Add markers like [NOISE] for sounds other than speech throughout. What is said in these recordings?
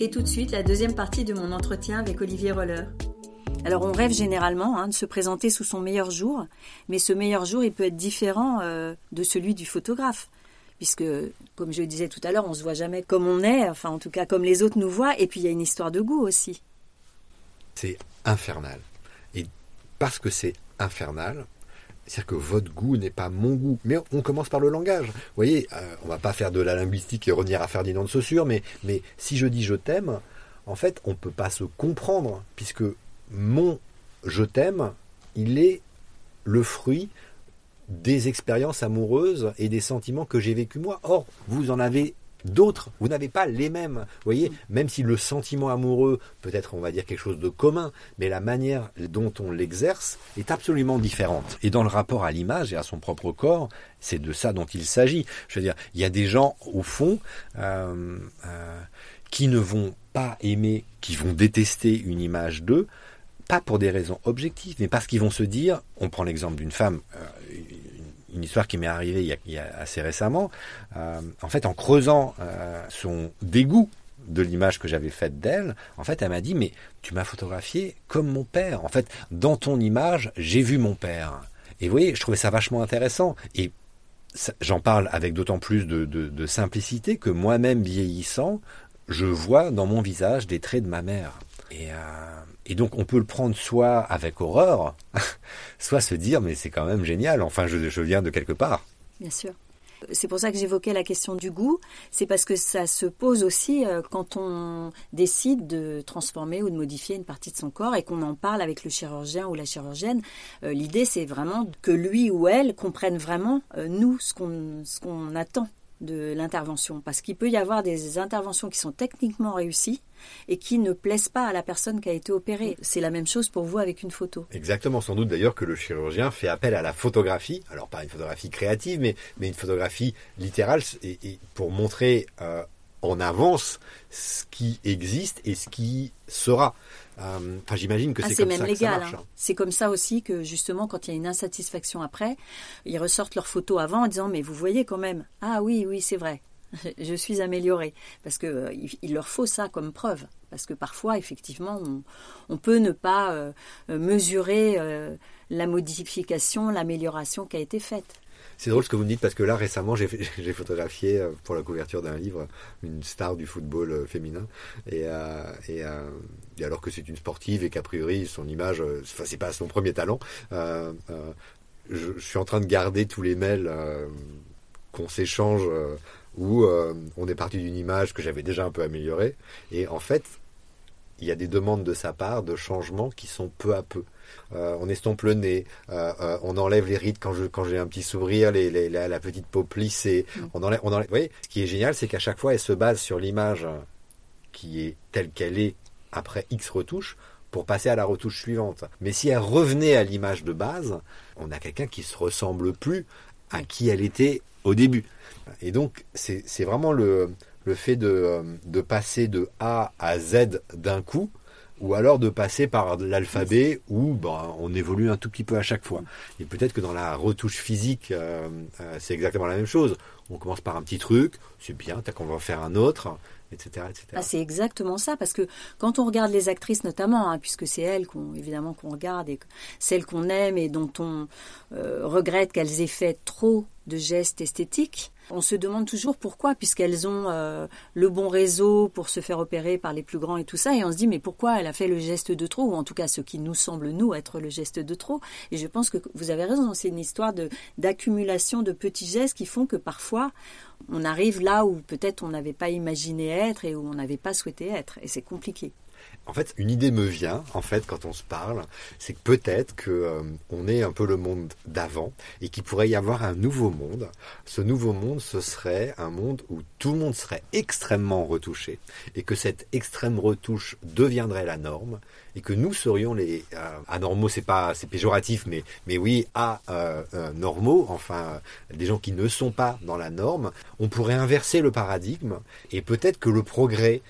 Et tout de suite, la deuxième partie de mon entretien avec Olivier Roller. Alors on rêve généralement hein, de se présenter sous son meilleur jour, mais ce meilleur jour, il peut être différent euh, de celui du photographe. Puisque, comme je le disais tout à l'heure, on se voit jamais comme on est, enfin en tout cas comme les autres nous voient, et puis il y a une histoire de goût aussi. C'est infernal. Et parce que c'est infernal, c'est-à-dire que votre goût n'est pas mon goût. Mais on commence par le langage. Vous voyez, euh, on va pas faire de la linguistique et revenir à Ferdinand de Saussure, mais, mais si je dis je t'aime, en fait, on ne peut pas se comprendre, puisque mon je t'aime, il est le fruit des expériences amoureuses et des sentiments que j'ai vécus moi. Or, vous en avez d'autres, vous n'avez pas les mêmes. Vous voyez, même si le sentiment amoureux peut être, on va dire, quelque chose de commun, mais la manière dont on l'exerce est absolument différente. Et dans le rapport à l'image et à son propre corps, c'est de ça dont il s'agit. Je veux dire, il y a des gens, au fond, euh, euh, qui ne vont pas aimer, qui vont détester une image d'eux, pas pour des raisons objectives, mais parce qu'ils vont se dire, on prend l'exemple d'une femme, euh, une histoire qui m'est arrivée il y, a, assez récemment, euh, en fait en creusant euh, son dégoût de l'image que j'avais faite d'elle, en fait elle m'a dit, mais tu m'as photographié comme mon père, en fait dans ton image j'ai vu mon père. Et vous voyez, je trouvais ça vachement intéressant. Et j'en parle avec d'autant plus de, simplicité que moi-même vieillissant, je vois dans mon visage des traits de ma mère. Et, euh, et donc on peut le prendre soit avec horreur, [LAUGHS] soit se dire mais c'est quand même génial, enfin je, viens de quelque part. Bien sûr. C'est pour ça que j'évoquais la question du goût. C'est parce que ça se pose aussi euh, quand on décide de transformer ou de modifier une partie de son corps et qu'on en parle avec le chirurgien ou la chirurgienne. Euh, l'idée, c'est vraiment que lui ou elle comprenne vraiment, nous, ce qu'on ce qu'on attend de l'intervention. Parce qu'il peut y avoir des interventions qui sont techniquement réussies et qui ne plaisent pas à la personne qui a été opérée. C'est la même chose pour vous avec une photo. Exactement, sans doute d'ailleurs que le chirurgien fait appel à la photographie, alors pas une photographie créative, mais, mais une photographie littérale, et, pour montrer euh, en avance ce qui existe et ce qui sera. Euh, enfin, j'imagine que ah, c'est comme même ça légal, hein. C'est comme ça aussi que justement, quand il y a une insatisfaction après, ils ressortent leurs photos avant en disant mais vous voyez quand même. Ah oui, oui, c'est vrai. [LAUGHS] Je suis amélioré parce que euh, il leur faut ça comme preuve parce que parfois effectivement on, peut ne pas euh, mesurer la modification, l'amélioration qui a été faite. C'est drôle ce que vous me dites parce que là récemment [LAUGHS] j'ai photographié euh, pour la couverture d'un livre une star du football euh, féminin et, euh, et, alors que c'est une sportive et qu'a priori son image, enfin c'est pas son premier talent. Je, suis en train de garder tous les mails qu'on s'échange où on est parti d'une image que j'avais déjà un peu améliorée et en fait il y a des demandes de sa part de changements qui sont peu à peu. Euh, on estompe le nez, euh, euh, on enlève les rides quand je quand j'ai un petit sourire, les, la, petite peau plissée. Mm. On enlève, on enlève. Vous voyez, ce qui est génial, c'est qu'à chaque fois, elle se base sur l'image qui est telle qu'elle est après X retouches pour passer à la retouche suivante. Mais si elle revenait à l'image de base, on a quelqu'un qui se ressemble plus à qui elle était au début. Et donc, c'est vraiment le, le fait de, de passer de A à Z d'un coup, ou alors de passer par l'alphabet où ben, on évolue un tout petit peu à chaque fois. Et peut-être que dans la retouche physique, euh, euh, c'est exactement la même chose. On commence par un petit truc, c'est bien, t'as qu'on va en faire un autre, etc. etc. Ah, c'est exactement ça, parce que quand on regarde les actrices notamment, hein, puisque c'est elles qu'on évidemment qu'on regarde et celles qu'on aime et dont on euh, regrette qu'elles aient fait trop de gestes esthétiques, on se demande toujours pourquoi, puisqu'elles ont euh, le bon réseau pour se faire opérer par les plus grands et tout ça, et on se dit mais pourquoi elle a fait le geste de trop, ou en tout cas ce qui nous semble nous être le geste de trop. Et je pense que vous avez raison, c'est une histoire de d'accumulation de petits gestes qui font que parfois on arrive là où peut-être on n'avait pas imaginé être et où on n'avait pas souhaité être, et c'est compliqué. En fait, une idée me vient, en fait, quand on se parle, c'est que peut-être que euh, on est un peu le monde d'avant et qu'il pourrait y avoir un nouveau monde. Ce nouveau monde, ce serait un monde où tout le monde serait extrêmement retouché et que cette extrême retouche deviendrait la norme et que nous serions les euh, anormaux, c'est pas c'est péjoratif, mais mais oui à euh, euh, normaux, enfin des gens qui ne sont pas dans la norme. On pourrait inverser le paradigme et peut-être que le progrès,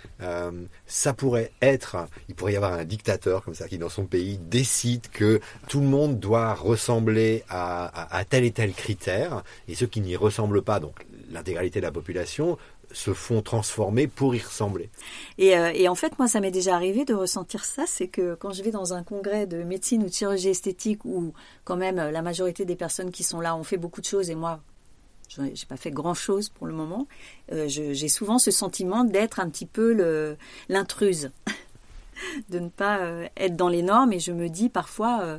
ça pourrait être, il pourrait y avoir un dictateur comme ça qui dans son pays décide que tout le monde doit ressembler à, à, à tel et tel critère et ceux qui n'y ressemblent pas, donc l'intégralité de la population se font transformer pour y ressembler. Et, euh, et en fait, moi, ça m'est déjà arrivé de ressentir ça, c'est que quand je vais dans un congrès de médecine ou de chirurgie esthétique, où quand même la majorité des personnes qui sont là ont fait beaucoup de choses, et moi, je n'ai pas fait grand-chose pour le moment, euh, j'ai souvent ce sentiment d'être un petit peu l'intruse, [LAUGHS] de ne pas euh, être dans les normes, et je me dis parfois, euh,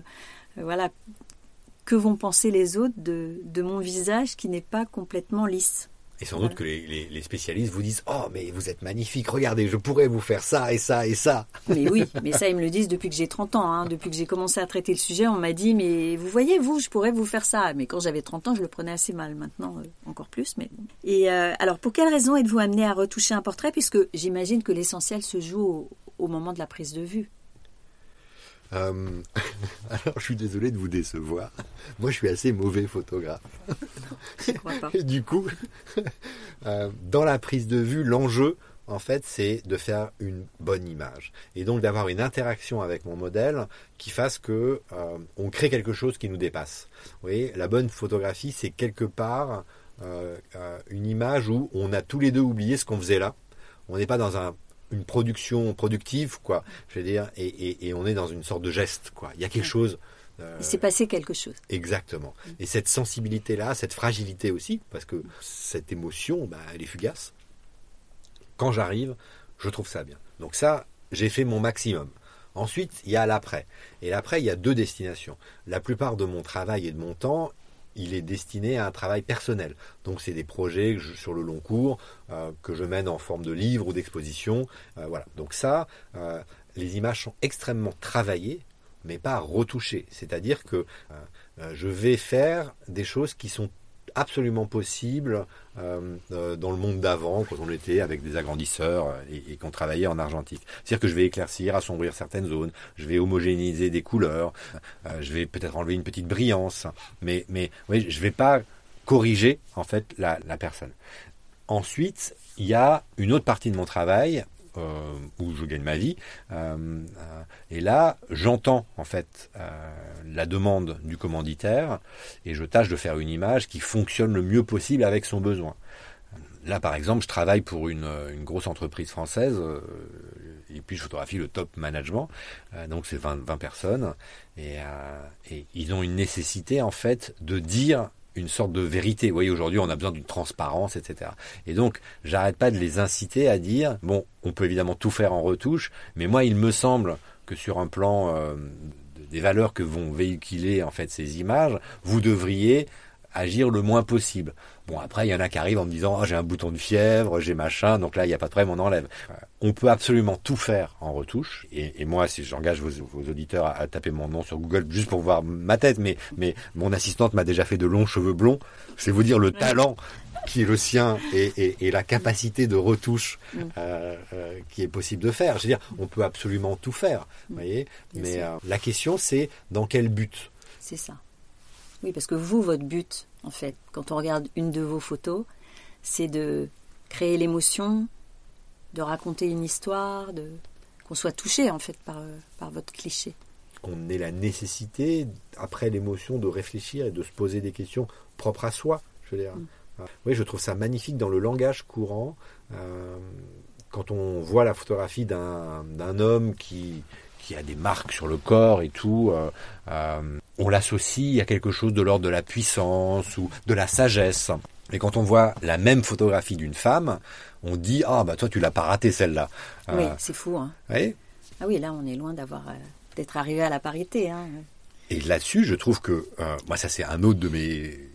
voilà, que vont penser les autres de mon visage qui n'est pas complètement lisse et sans doute que les, spécialistes vous disent Oh, mais vous êtes magnifique, regardez, je pourrais vous faire ça et ça et ça. Mais oui, [LAUGHS] mais ça, ils me le disent depuis que j'ai 30 ans. Hein. Depuis que j'ai commencé à traiter le sujet, on m'a dit Mais vous voyez, vous, je pourrais vous faire ça. Mais quand j'avais 30 ans, je le prenais assez mal. Maintenant, euh, encore plus. Mais Et euh, alors, pour quelle raison êtes-vous amené à retoucher un portrait Puisque j'imagine que l'essentiel se joue au moment de la prise de vue? Euh, [LAUGHS] alors, je suis désolé de vous décevoir. Moi, je suis assez mauvais photographe. [LAUGHS] Et du coup, [LAUGHS] euh, dans la prise de vue, l'enjeu, en fait, c'est de faire une bonne image. Et donc d'avoir une interaction avec mon modèle qui fasse que euh, on crée quelque chose qui nous dépasse. Vous voyez, la bonne photographie, c'est quelque part une image où on a tous les deux oublié ce qu'on faisait là. On n'est pas dans un une production productive, quoi. Je veux dire, et, on est dans une sorte de geste, quoi. Il y a quelque chose. Euh, Il s'est passé quelque chose. Exactement. Et cette sensibilité-là, cette fragilité aussi, parce que cette émotion, bah, elle est fugace. Quand j'arrive, je trouve ça bien. Donc ça, j'ai fait mon maximum. Ensuite, il y a l'après. Et l'après, il y a deux destinations. La plupart de mon travail et de mon temps il est destiné à un travail personnel. Donc c'est des projets sur le long cours euh, que je mène en forme de livre ou d'exposition. Euh, voilà. Donc ça, euh, les images sont extrêmement travaillées, mais pas retouchées. C'est-à-dire que je vais faire des choses qui sont absolument possible euh, euh, dans le monde d'avant, quand on était avec des agrandisseurs euh, et, qu'on travaillait en argentique. C'est-à-dire que je vais éclaircir, assombrir certaines zones, je vais homogénéiser des couleurs, je vais peut-être enlever une petite brillance, mais, mais oui, je vais pas corriger en fait la, la personne. Ensuite, il y a une autre partie de mon travail où je gagne ma vie. Euh, euh, et là, j'entends en fait la demande du commanditaire et je tâche de faire une image qui fonctionne le mieux possible avec son besoin. Là, par exemple, je travaille pour une, grosse entreprise française et puis je photographie le top management. donc c'est 20, 20, personnes et, ils ont une nécessité en fait de dire une sorte de vérité. Vous voyez, aujourd'hui, on a besoin d'une transparence, etc. Et donc, j'arrête pas de les inciter à dire, bon, on peut évidemment tout faire en retouche, mais moi, il me semble que sur un plan euh, des valeurs que vont véhiculer en fait ces images, vous devriez agir le moins possible. Bon, après, il y en a qui arrivent en me disant, oh, j'ai un bouton de fièvre, j'ai machin, donc là, il n'y a pas de problème, on enlève. On peut absolument tout faire en retouche, et, moi, si j'engage vos, auditeurs à, taper mon nom sur Google juste pour voir ma tête, mais, mais mon assistante m'a déjà fait de longs cheveux blonds, c'est vous dire le talent qui est le sien et, la capacité de retouche mm. euh, euh, qui est possible de faire. Je veux dire, on peut absolument tout faire, vous voyez, mais euh, la question, c'est dans quel but? C'est ça. Oui, parce que vous, votre but, en fait, quand on regarde une de vos photos, c'est de créer l'émotion, de raconter une histoire, de qu'on soit touché en fait par, par votre cliché. Qu'on ait la nécessité, après l'émotion, de réfléchir et de se poser des questions propres à soi. Je veux dire. Mm. Oui, je trouve ça magnifique dans le langage courant. Euh, quand on voit la photographie d'un homme qui, qui a des marques sur le corps et tout, euh, euh, on l'associe à quelque chose de l'ordre de la puissance ou de la sagesse. Et quand on voit la même photographie d'une femme, on dit ah bah toi tu l'as pas raté celle-là. oui, c'est fou. Hein. Oui. Ah oui, là on est loin d'avoir d'être arrivé à la parité. Hein. Et là-dessus, je trouve que moi ça c'est un autre de mes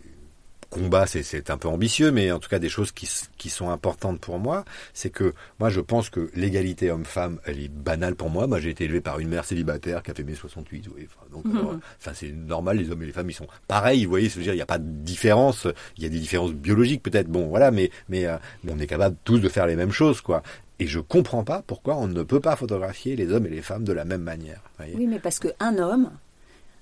combat, c'est un peu ambitieux, mais en tout cas des choses qui, sont importantes pour moi, c'est que moi je pense que l'égalité homme-femme, elle est banale pour moi. Moi j'ai été élevé par une mère célibataire qui a fait mes 68, donc mhm. enfin c'est normal, les hommes et les femmes ils sont pareils, vous voyez, dire, il n'y a pas de différence, il y a des différences biologiques peut-être, bon voilà, mais, mais, euh, on est capable tous de faire les mêmes choses, quoi. Et je comprends pas pourquoi on ne peut pas photographier les hommes et les femmes de la même manière. Oui, mais parce qu'un homme,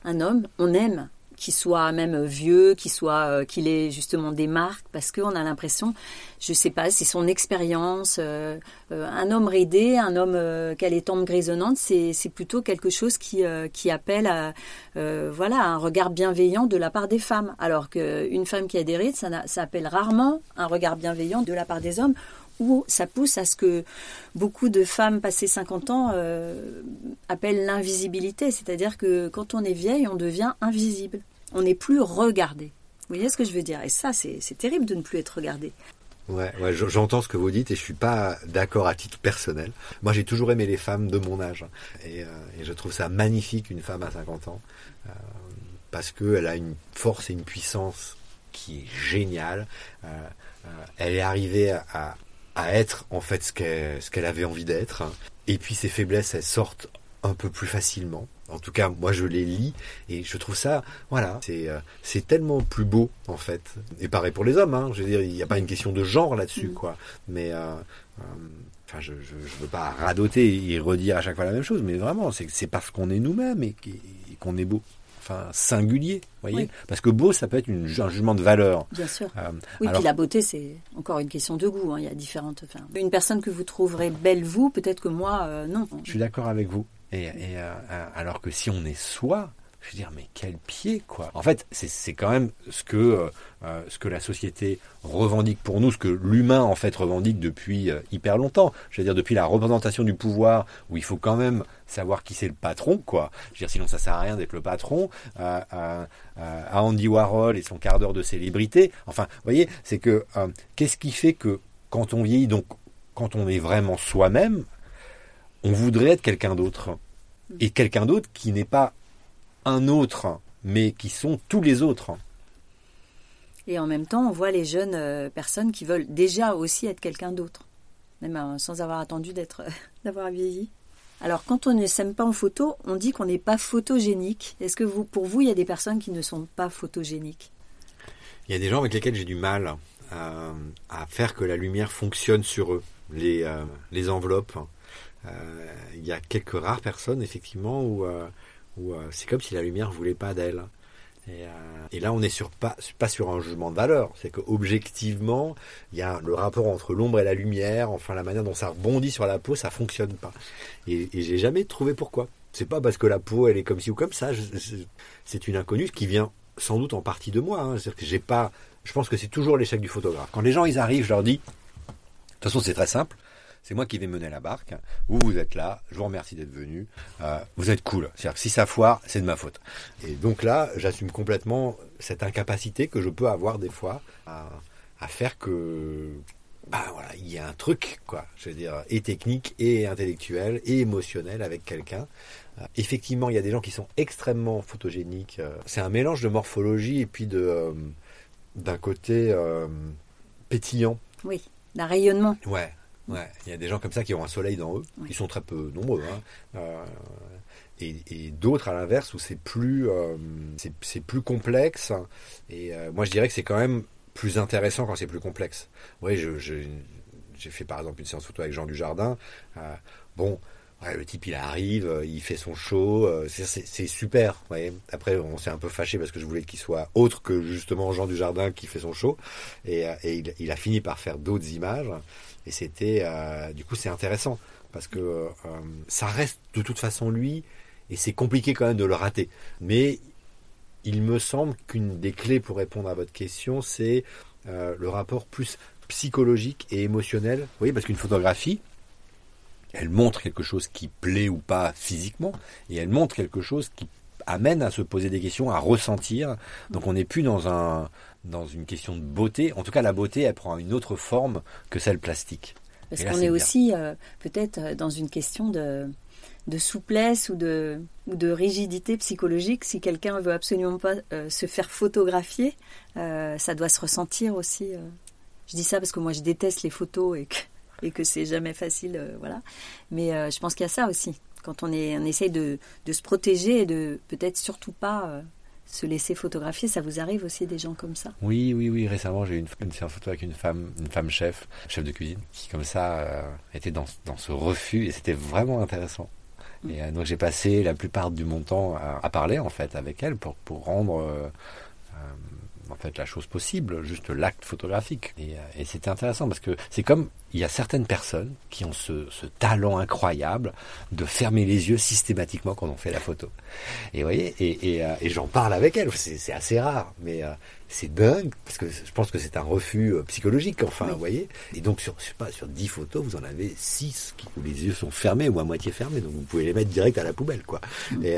un homme, on aime qu'il soit même vieux, qu'il soit euh, qu'il ait justement des marques, parce qu'on a l'impression, je sais pas, c'est son expérience. Euh, euh, un homme raidé, un homme qui a les tempes grisonnantes, c'est plutôt quelque chose qui qui appelle à voilà un regard bienveillant de la part des femmes, alors qu'une femme qui a des rides, ça, ça appelle rarement un regard bienveillant de la part des hommes ou ça pousse à ce que beaucoup de femmes passées 50 ans euh, appellent l'invisibilité, c'est-à-dire que quand on est vieille, on devient invisible, on n'est plus regardé. Vous voyez ce que je veux dire? Et ça, c'est terrible de ne plus être regardé. Ouais, j'entends ce que vous dites et je suis pas d'accord à titre personnel. Moi, j'ai toujours aimé les femmes de mon âge et, euh, je trouve ça magnifique une femme à 50 ans euh, parce qu'elle a une force et une puissance qui est géniale. Elle est arrivée à, à être en fait ce qu'elle ce qu'elle avait envie d'être et puis ses faiblesses elles sortent un peu plus facilement. En tout cas, moi je les lis et je trouve ça, voilà, c'est euh, c'est tellement plus beau en fait. Et pareil pour les hommes, hein, je veux dire, il n'y a pas une question de genre là-dessus, mm. quoi. Mais euh, euh, enfin, je, je, je veux pas radoter et redire à chaque fois la même chose, mais vraiment, c'est c'est parce qu'on est nous-mêmes et, qu'on est beau enfin singulier, voyez Parce que beau, ça peut être une, un jugement de valeur. Bien sûr. oui, puis la beauté, c'est encore une question de goût. Hein. Il y a différentes. Enfin, une personne que vous trouverez belle vous, peut-être que moi, non. Je suis d'accord avec vous. Et, euh, euh, alors que si on est soi, je veux dire, mais quel pied, quoi. En fait, c'est quand même ce que, euh, ce que la société revendique pour nous, ce que l'humain, en fait, revendique depuis hyper longtemps. Je veux dire, depuis la représentation du pouvoir, où il faut quand même savoir qui c'est le patron, quoi. Je veux dire, sinon ça sert à rien d'être le patron. à Andy Warhol et son quart d'heure de célébrité. Enfin, vous voyez, c'est que, qu'est-ce qui fait que quand on vieillit, donc, quand on est vraiment soi-même, on voudrait être quelqu'un d'autre et quelqu'un d'autre qui n'est pas un autre, mais qui sont tous les autres. Et en même temps, on voit les jeunes euh, personnes qui veulent déjà aussi être quelqu'un d'autre, même euh, sans avoir attendu d'être, [LAUGHS] d'avoir vieilli. Alors, quand on ne s'aime pas en photo, on dit qu'on n'est pas photogénique. Est-ce que vous, pour vous, il y a des personnes qui ne sont pas photogéniques? Il y a des gens avec lesquels j'ai du mal à, faire que la lumière fonctionne sur eux, les, euh, les enveloppes. Euh, il y a quelques rares personnes, effectivement, où, euh, euh, c'est comme si la lumière voulait pas d'elle. Et, là, on n'est pas, sur un jugement de valeur. C'est que objectivement, il y a le rapport entre l'ombre et la lumière, enfin la manière dont ça rebondit sur la peau, ça fonctionne pas. Et, j'ai jamais trouvé pourquoi. C'est pas parce que la peau elle est comme ci ou comme ça. C'est une inconnue qui vient sans doute en partie de moi. Hein. C'est-à-dire que j'ai pas. Je pense que c'est toujours l'échec du photographe. Quand les gens ils arrivent, je leur dis. De toute façon, c'est très simple c'est moi qui vais mener la barque. Vous, vous êtes là. Je vous remercie d'être venu. Euh, vous êtes cool. C'est-à-dire que si ça foire, c'est de ma faute. Et donc là, j'assume complètement cette incapacité que je peux avoir des fois à, faire que, bah voilà, il y a un truc, quoi. Je veux dire, et technique, et intellectuel, et émotionnel avec quelqu'un. Euh, effectivement, il y a des gens qui sont extrêmement photogéniques. Euh, c'est un mélange de morphologie et puis de d'un côté pétillant. Oui, d'un rayonnement. Ouais, Ouais, il y a des gens comme ça qui ont un soleil dans eux. Ils sont très peu nombreux. Hein. Euh, et, d'autres à l'inverse où c'est plus, euh, c'est plus complexe. Et euh, moi, je dirais que c'est quand même plus intéressant quand c'est plus complexe. Oui, je, j'ai fait par exemple une séance photo avec Jean Dujardin. bon, le type il arrive, il fait son show, c'est super. Après, on s'est un peu fâché parce que je voulais qu'il soit autre que justement Jean Dujardin qui fait son show. Et, il, il, a fini par faire d'autres images. Et c'était, euh, du coup, c'est intéressant parce que euh, ça reste de toute façon lui, et c'est compliqué quand même de le rater. Mais il me semble qu'une des clés pour répondre à votre question, c'est euh, le rapport plus psychologique et émotionnel. Vous voyez, parce qu'une photographie, elle montre quelque chose qui plaît ou pas physiquement, et elle montre quelque chose qui amène à se poser des questions, à ressentir. Donc on n'est plus dans un dans une question de beauté. En tout cas, la beauté, elle prend une autre forme que celle plastique. Parce qu'on est, aussi euh, peut-être euh, dans une question de, de souplesse ou de, ou de rigidité psychologique. Si quelqu'un veut absolument pas euh, se faire photographier, ça doit se ressentir aussi. Je dis ça parce que moi je déteste les photos et que, et que c'est jamais facile, voilà. Mais je pense qu'il y a ça aussi. Quand on, est, on essaye de, de se protéger et de peut-être surtout pas se laisser photographier. Ça vous arrive aussi des gens comme ça? Oui, oui, oui. Récemment, j'ai eu une, une photo avec une femme, une femme chef, chef de cuisine, qui comme ça euh, était dans, dans, ce refus et c'était vraiment intéressant. Mm. Et euh, donc j'ai passé la plupart du mon temps à, parler en fait avec elle pour, pour rendre euh, en fait la chose possible, juste l'acte photographique. Et, et c'était intéressant parce que c'est comme il y a certaines personnes qui ont ce, ce, talent incroyable de fermer les yeux systématiquement quand on fait la photo. Et vous voyez, et, et, et j'en parle avec elles. C'est assez rare, mais c'est dingue parce que je pense que c'est un refus psychologique. Enfin, vous voyez. Et donc sur je sais pas sur 10 photos, vous en avez 6 où les yeux sont fermés ou à moitié fermés, donc vous pouvez les mettre direct à la poubelle, quoi. Et,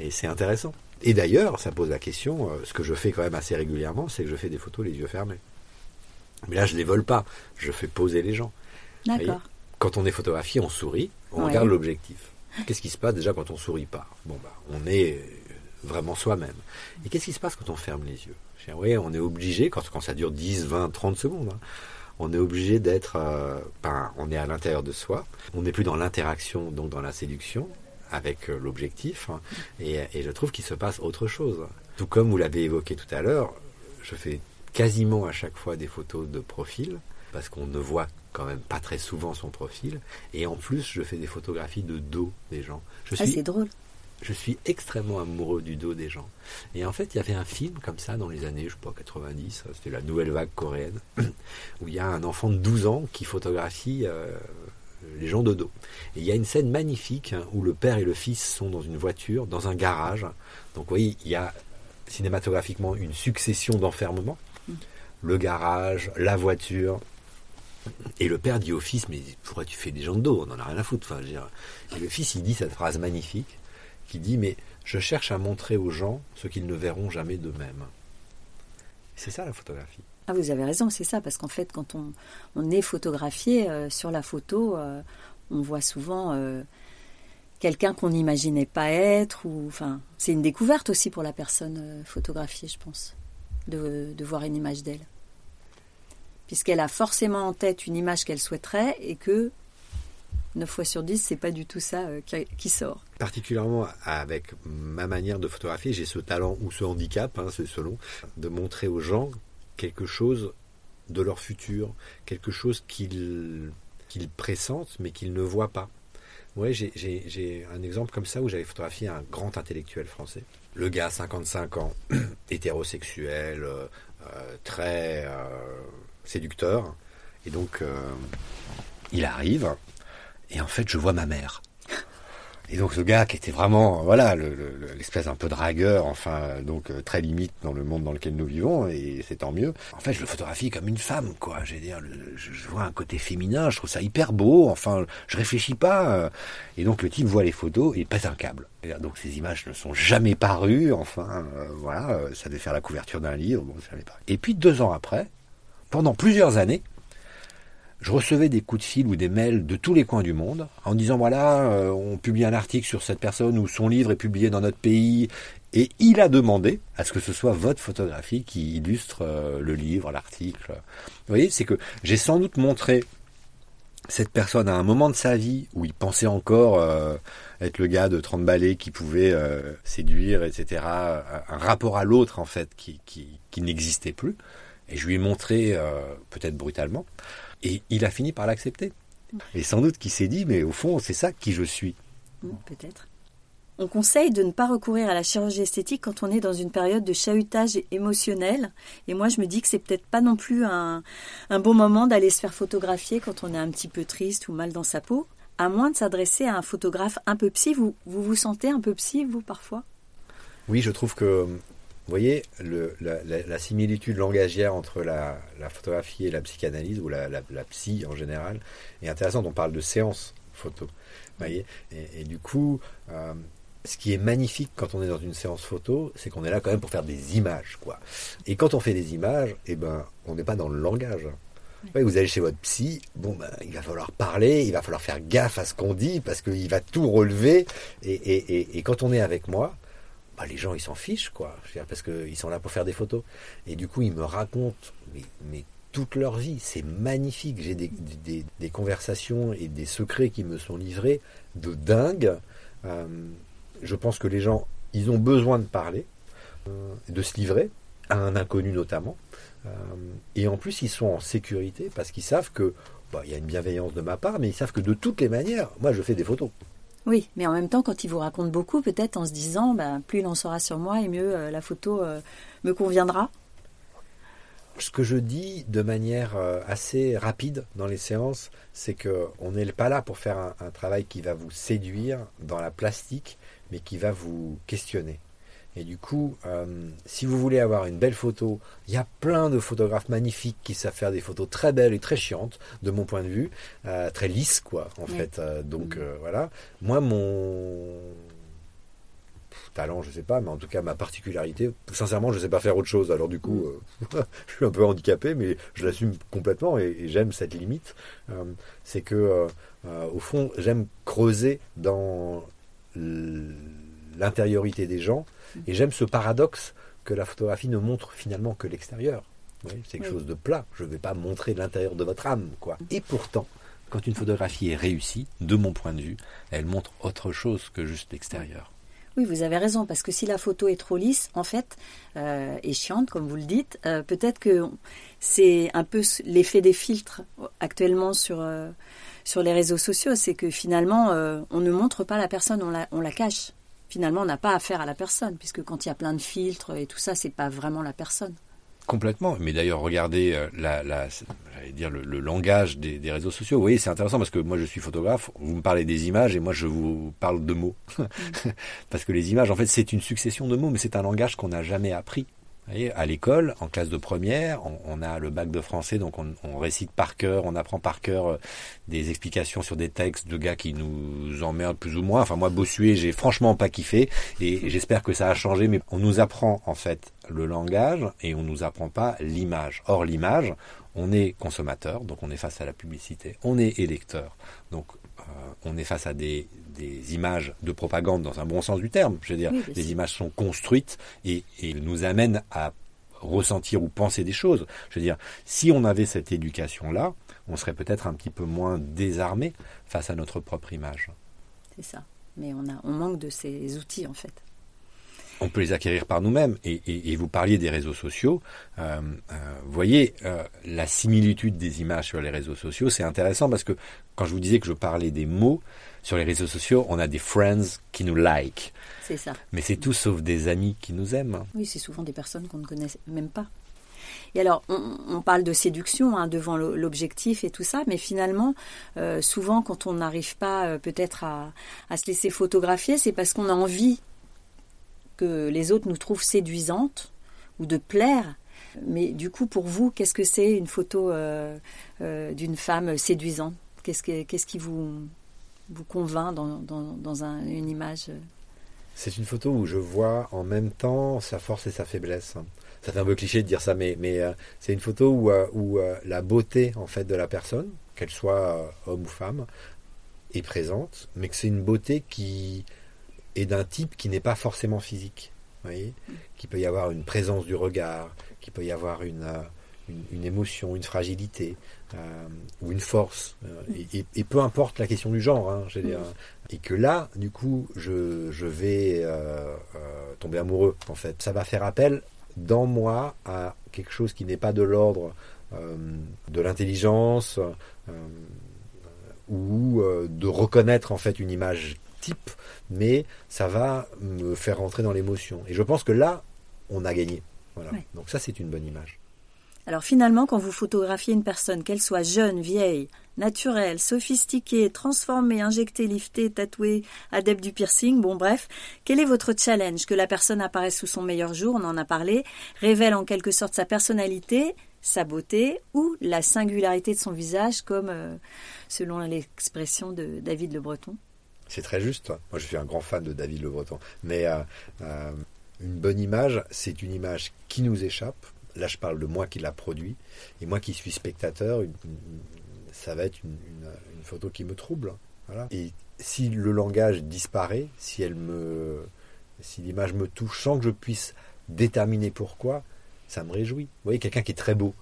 et c'est intéressant. Et d'ailleurs, ça pose la question, ce que je fais quand même assez régulièrement, c'est que je fais des photos les yeux fermés. Mais là, je les vole pas, je fais poser les gens. D'accord. Quand on est photographié, on sourit, on ouais. regarde l'objectif. Qu'est-ce qui se passe déjà quand on sourit pas? Bon, bah, on est vraiment soi-même. Et qu'est-ce qui se passe quand on ferme les yeux? Oui, on est obligé, quand, quand ça dure 10, 20, 30 secondes, hein, on est obligé d'être, euh, ben, on est à l'intérieur de soi, on n'est plus dans l'interaction, donc dans la séduction, avec euh, l'objectif, hein, et, et, je trouve qu'il se passe autre chose. Tout comme vous l'avez évoqué tout à l'heure, je fais quasiment à chaque fois des photos de profil, parce qu'on ne voit quand même pas très souvent son profil, et en plus je fais des photographies de dos des gens. Je ah, c'est drôle. Je suis extrêmement amoureux du dos des gens. Et en fait, il y avait un film comme ça dans les années, je sais pas, 90, c'était la nouvelle vague coréenne, [CLEARS THROAT] où il y a un enfant de 12 ans qui photographie euh, les gens de dos. Et il y a une scène magnifique hein, où le père et le fils sont dans une voiture, dans un garage. Donc vous voyez, il y a cinématographiquement une succession d'enfermements. Mm. Le garage, la voiture. Et le père dit au fils, mais pourquoi tu fais des gens de dos? On n'en a rien à foutre. Enfin, dire... Et le fils, il dit cette phrase magnifique qui dit mais je cherche à montrer aux gens ce qu'ils ne verront jamais d'eux-mêmes. C'est ça la photographie. Ah, vous avez raison, c'est ça, parce qu'en fait, quand on, on est photographié euh, sur la photo, euh, on voit souvent euh, quelqu'un qu'on n'imaginait pas être, enfin, c'est une découverte aussi pour la personne photographiée, je pense, de, de voir une image d'elle, puisqu'elle a forcément en tête une image qu'elle souhaiterait et que 9 fois sur 10, c'est pas du tout ça qui, qui, sort. Particulièrement avec ma manière de photographier, j'ai ce talent ou ce handicap, hein, c'est selon, de montrer aux gens quelque chose de leur futur, quelque chose qu'ils qu'ils pressentent mais qu'ils ne voient pas. Ouais, j'ai un exemple comme ça où j'avais photographié un grand intellectuel français. Le gars, 55 ans, [CLEARS THROAT] hétérosexuel, euh, très euh, séducteur. Et donc, euh, il arrive, et en fait, je vois ma mère. Et donc ce gars qui était vraiment, voilà, l'espèce le, un peu dragueur, enfin, donc euh, très limite dans le monde dans lequel nous vivons, et c'est tant mieux. En fait, je le photographie comme une femme, quoi. Je veux dire, je, vois un côté féminin, je trouve ça hyper beau. Enfin, je réfléchis pas. Euh, et donc le type voit les photos et pète un câble. Donc ces images ne sont jamais parues. Enfin, euh, voilà, ça devait faire la couverture d'un livre. Bon, jamais paru. Et puis deux ans après, pendant plusieurs années, je recevais des coups de fil ou des mails de tous les coins du monde en disant voilà, euh, on publie un article sur cette personne ou son livre est publié dans notre pays et il a demandé à ce que ce soit votre photographie qui illustre euh, le livre, l'article. Vous voyez, c'est que j'ai sans doute montré cette personne à un moment de sa vie où il pensait encore euh, être le gars de 30 balais qui pouvait euh, séduire, etc. Un rapport à l'autre en fait qui, qui, qui n'existait plus. Et je lui ai montré, euh, peut-être brutalement, et il a fini par l'accepter. Et sans doute qu'il s'est dit, mais au fond, c'est ça qui je suis. Peut-être. On conseille de ne pas recourir à la chirurgie esthétique quand on est dans une période de chahutage émotionnel. Et moi, je me dis que c'est peut-être pas non plus un, un bon moment d'aller se faire photographier quand on est un petit peu triste ou mal dans sa peau, à moins de s'adresser à un photographe un peu psy. Vous, vous vous sentez un peu psy, vous, parfois? Oui, je trouve que vous voyez la, similitude langagière entre la, photographie et la psychanalyse, ou la, psy en général, est intéressante. On parle de séance photo. Voyez et, du coup, euh, ce qui est magnifique quand on est dans une séance photo, c'est qu'on est là quand même pour faire des images. quoi. Et quand on fait des images, eh ben, on n'est pas dans le langage. Vous allez chez votre psy, bon ben, il va falloir parler, il va falloir faire gaffe à ce qu'on dit parce qu'il va tout relever. Et, quand on est avec moi, bah, les gens ils s'en fichent quoi, parce qu'ils sont là pour faire des photos. Et du coup ils me racontent mais, toute leur vie, c'est magnifique. J'ai des, conversations et des secrets qui me sont livrés de dingue. Euh, je pense que les gens ils ont besoin de parler, euh, de se livrer à un inconnu notamment. Euh, et en plus ils sont en sécurité parce qu'ils savent que bah, il y a une bienveillance de ma part, mais ils savent que de toutes les manières, moi je fais des photos. Oui, mais en même temps, quand il vous raconte beaucoup, peut-être en se disant, bah, plus il en saura sur moi et mieux euh, la photo euh, me conviendra. ce que je dis de manière euh, assez rapide dans les séances, c'est que on n'est pas là pour faire un, travail qui va vous séduire dans la plastique, mais qui va vous questionner. Et du coup, euh, si vous voulez avoir une belle photo, il y a plein de photographes magnifiques qui savent faire des photos très belles et très chiantes, de mon point de vue, euh, très lisses, quoi, en fait. donc mm. voilà. Moi, mon talent, je sais pas, mais en tout cas ma particularité. Sincèrement, je sais pas faire autre chose. Alors du coup, euh, [LAUGHS] je suis un peu handicapé, mais je l'assume complètement et, j'aime cette limite. Euh, c'est que euh, au fond, j'aime creuser dans l'intériorité des gens et j'aime ce paradoxe que la photographie ne montre finalement que l'extérieur. c'est quelque chose de plat. Je ne vais pas montrer l'intérieur de votre âme, quoi. Et pourtant, quand une photographie est réussie, de mon point de vue, elle montre autre chose que juste l'extérieur. Oui, vous avez raison, parce que si la photo est trop lisse, en fait, euh, et chiante, comme vous le dites, euh, peut-être que c'est un peu l'effet des filtres actuellement sur, euh, sur les réseaux sociaux, c'est que finalement, on ne montre pas la personne, on la, on la cache. Finalement, on n'a pas affaire à la personne, puisque quand il y a plein de filtres et tout ça, c'est pas vraiment la personne. Complètement. Mais d'ailleurs, regardez euh, la, la dire le, langage des, des, réseaux sociaux. Vous voyez, c'est intéressant parce que moi, je suis photographe. Vous me parlez des images et moi, je vous parle de mots. [LAUGHS] parce que les images, en fait, c'est une succession de mots, mais c'est un langage qu'on n'a jamais appris à l'école, en classe de première, on, a le bac de français, donc on, récite par cœur, on apprend par cœur euh, des explications sur des textes de gars qui nous emmerdent plus ou moins. Enfin, moi, Bossuet, j'ai franchement pas kiffé, et j'espère que ça a changé, mais on nous apprend en fait le langage et on nous apprend pas l'image. Or, l'image, on est consommateur, donc on est face à la publicité, on est électeur, donc euh, on est face à des, des images de propagande dans un bon sens du terme. Je veux dire, les images sont construites et, et nous amènent à ressentir ou penser des choses. Je veux dire, si on avait cette éducation-là, on serait peut-être un petit peu moins désarmé face à notre propre image. C'est ça. Mais on, a, on manque de ces outils, en fait on peut les acquérir par nous-mêmes. Et, vous parliez des réseaux sociaux. Euh, euh, vous voyez, euh, la similitude des images sur les réseaux sociaux, c'est intéressant parce que quand je vous disais que je parlais des mots, sur les réseaux sociaux, on a des friends qui nous like. C'est ça. Mais c'est tout sauf des amis qui nous aiment. Oui, c'est souvent des personnes qu'on ne connaît même pas. Et alors, on, parle de séduction hein, devant l'objectif et tout ça, mais finalement, souvent, quand on n'arrive pas peut-être à, à, se laisser photographier, c'est parce qu'on a envie que les autres nous trouvent séduisantes ou de plaire. Mais du coup, pour vous, qu'est-ce que c'est une photo euh, euh, d'une femme séduisante? Qu'est-ce qui vous, vous convainc dans, dans, une image? C'est une photo où je vois en même temps sa force et sa faiblesse. Ça fait un peu cliché de dire ça, mais, mais euh, c'est une photo où, où la beauté en fait de la personne, qu'elle soit homme ou femme, est présente, mais que c'est une beauté qui, et d'un type qui n'est pas forcément physique. Voyez? Qui peut y avoir une présence du regard, qui peut y avoir une, euh, une, émotion, une fragilité euh, ou une force. Euh, et, peu importe la question du genre, hein, dire, et que là, du coup, je, je vais tomber amoureux, en fait. Ça va faire appel dans moi à quelque chose qui n'est pas de l'ordre de l'intelligence ou de reconnaître en fait une image type, mais ça va me faire rentrer dans l'émotion. Et je pense que là, on a gagné. Voilà. Donc ça, c'est une bonne image. Alors finalement, quand vous photographiez une personne, qu'elle soit jeune, vieille, naturelle, sophistiquée, transformée, injectée, liftée, tatouée, adepte du piercing, bon bref, quel est votre challenge? Que la personne apparaisse sous son meilleur jour, on en a parlé, révèle en quelque sorte sa personnalité, sa beauté ou la singularité de son visage, comme euh, selon l'expression de David Le Breton? C'est très juste. Moi, je suis un grand fan de David Le Breton. Mais euh, euh, une bonne image, c'est une image qui nous échappe. Là, je parle de moi qui l'a produit. Et moi qui suis spectateur, ça va être une, photo qui me trouble. Voilà. Et si le langage disparaît, si elle me, si l'image me touche sans que je puisse déterminer pourquoi, ça me réjouit. Vous voyez, quelqu'un qui est très beau.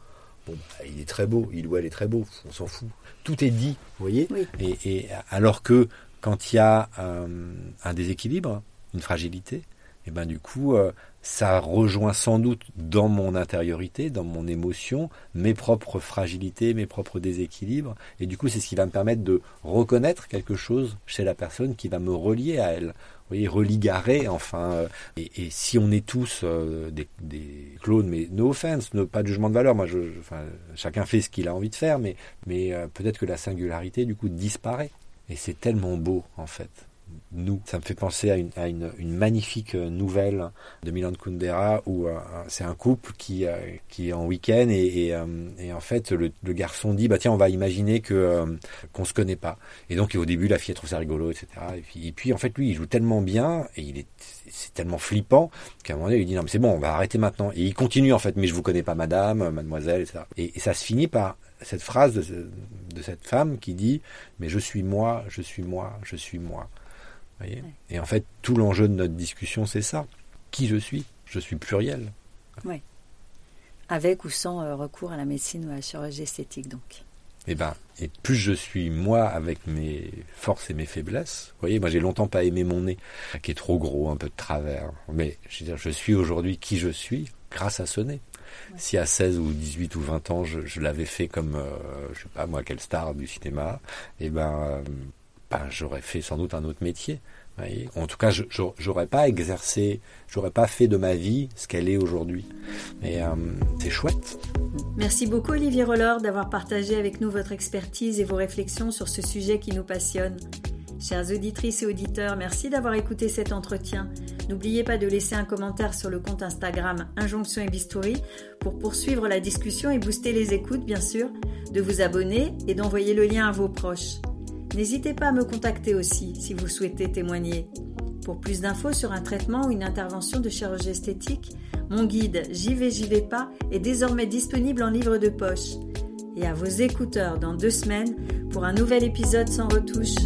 Bon, bah, il est très beau, il ou elle est très beau, on s'en fout. Tout est dit, vous voyez. Et, et, alors que quand il y a euh, un déséquilibre, une fragilité, et ben du coup, euh, ça rejoint sans doute dans mon intériorité, dans mon émotion, mes propres fragilités, mes propres déséquilibres. Et du coup, c'est ce qui va me permettre de reconnaître quelque chose chez la personne qui va me relier à elle. Vous voyez, religarer, enfin. Euh, et, si on est tous euh, des, clones, mais no offense, pas de jugement de valeur, moi, chacun fait ce qu'il a envie de faire, mais, mais euh, peut-être que la singularité, du coup, disparaît. Et c'est tellement beau, en fait nous. Ça me fait penser à une, magnifique euh, nouvelle de Milan Kundera où euh, c'est un couple qui, euh, qui est en week-end et, en fait le, garçon dit bah tiens on va imaginer que qu'on se connaît pas. Et donc au début la fille trouve ça rigolo etc et puis, en fait lui il joue tellement bien et c'est tellement flippant qu'à un moment donné il dit non mais c'est bon on va arrêter maintenant. Et il continue en fait mais je vous connais pas madame mademoiselle etc et, ça se finit par cette phrase de cette femme qui dit mais je suis moi je suis moi je suis moi et en fait, tout l'enjeu de notre discussion, c'est ça. Qui je suis? Je suis pluriel. Oui. Avec ou sans euh, recours à la médecine ou à la chirurgie esthétique, donc. Et eh ben, et plus je suis moi avec mes forces et mes faiblesses. Vous voyez, moi j'ai longtemps pas aimé mon nez, qui est trop gros, un peu de travers. Mais je veux dire, je suis aujourd'hui qui je suis grâce à ce nez. Si à 16 ou 18 ou 20 ans, je, l'avais fait comme, euh, je sais pas moi, quelle star du cinéma, et eh ben, euh, ben, j'aurais fait sans doute un autre métier. En tout cas, j'aurais pas exercé, j'aurais pas fait de ma vie ce qu'elle est aujourd'hui. Et euh, c'est chouette. Merci beaucoup Olivier Roller d'avoir partagé avec nous votre expertise et vos réflexions sur ce sujet qui nous passionne. Chères auditrices et auditeurs, merci d'avoir écouté cet entretien. N'oubliez pas de laisser un commentaire sur le compte Instagram Injonction et Bistouri pour poursuivre la discussion et booster les écoutes, bien sûr, de vous abonner et d'envoyer le lien à vos proches. N'hésitez pas à me contacter aussi si vous souhaitez témoigner. Pour plus d'infos sur un traitement ou une intervention de chirurgie esthétique, mon guide J'y vais, j'y vais pas est désormais disponible en livre de poche. Et à vos écouteurs dans deux semaines pour un nouvel épisode sans retouche.